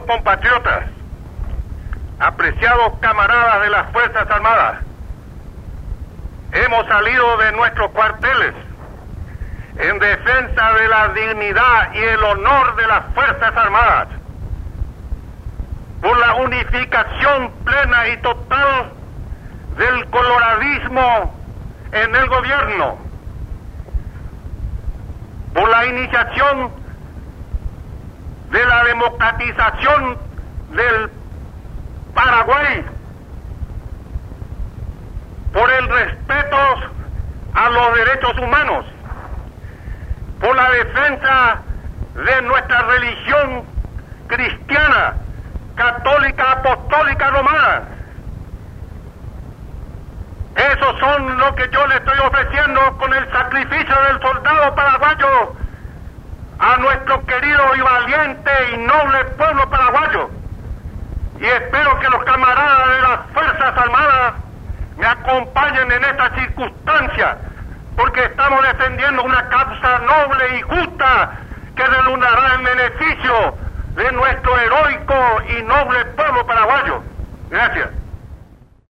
Compatriotas, apreciados camaradas de las Fuerzas Armadas, hemos salido de nuestros cuarteles en defensa de la dignidad y el honor de las Fuerzas Armadas, por la unificación plena y total del coloradismo en el gobierno, por la iniciación de la democratización del Paraguay, por el respeto a los derechos humanos, por la defensa de nuestra religión cristiana, católica, apostólica, romana. Esos son lo que yo le estoy ofreciendo con el sacrificio del soldado paraguayo nuestro querido y valiente y noble pueblo paraguayo. Y espero que los camaradas de las Fuerzas Armadas me acompañen en esta circunstancia, porque estamos defendiendo una causa noble y justa que redundará en beneficio de nuestro heroico y noble pueblo paraguayo. Gracias.